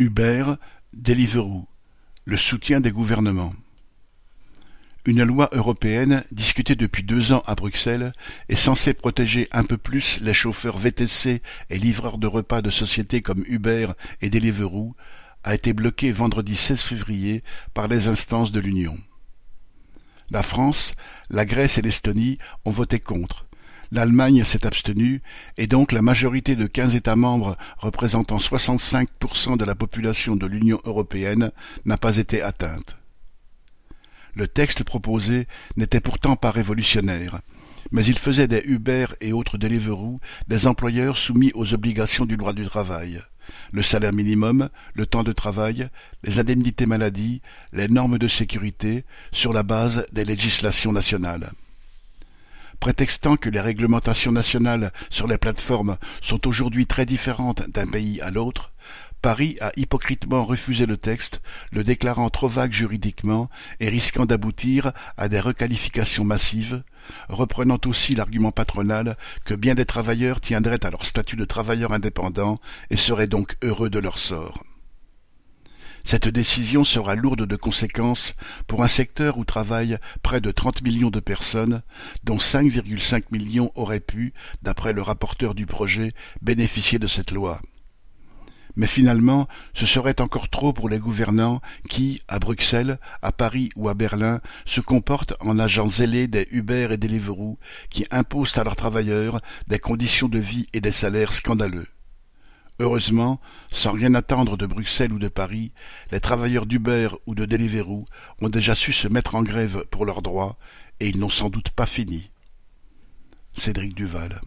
Uber, Deliveroo, le soutien des gouvernements. Une loi européenne, discutée depuis deux ans à Bruxelles, est censée protéger un peu plus les chauffeurs VTC et livreurs de repas de sociétés comme Uber et Deliveroo, a été bloquée vendredi 16 février par les instances de l'Union. La France, la Grèce et l'Estonie ont voté contre. L'Allemagne s'est abstenue, et donc la majorité de quinze États membres représentant soixante-cinq de la population de l'Union européenne n'a pas été atteinte. Le texte proposé n'était pourtant pas révolutionnaire, mais il faisait des Uber et autres Deliveroo des employeurs soumis aux obligations du droit du travail le salaire minimum, le temps de travail, les indemnités maladie, les normes de sécurité, sur la base des législations nationales prétextant que les réglementations nationales sur les plateformes sont aujourd'hui très différentes d'un pays à l'autre, Paris a hypocritement refusé le texte, le déclarant trop vague juridiquement et risquant d'aboutir à des requalifications massives, reprenant aussi l'argument patronal que bien des travailleurs tiendraient à leur statut de travailleurs indépendants et seraient donc heureux de leur sort. Cette décision sera lourde de conséquences pour un secteur où travaillent près de trente millions de personnes, dont 5,5 millions auraient pu, d'après le rapporteur du projet, bénéficier de cette loi. Mais finalement, ce serait encore trop pour les gouvernants qui, à Bruxelles, à Paris ou à Berlin, se comportent en agents zélés des Uber et Deliveroo qui imposent à leurs travailleurs des conditions de vie et des salaires scandaleux. Heureusement, sans rien attendre de Bruxelles ou de Paris, les travailleurs d'Uber ou de Deliveroo ont déjà su se mettre en grève pour leurs droits, et ils n'ont sans doute pas fini. Cédric Duval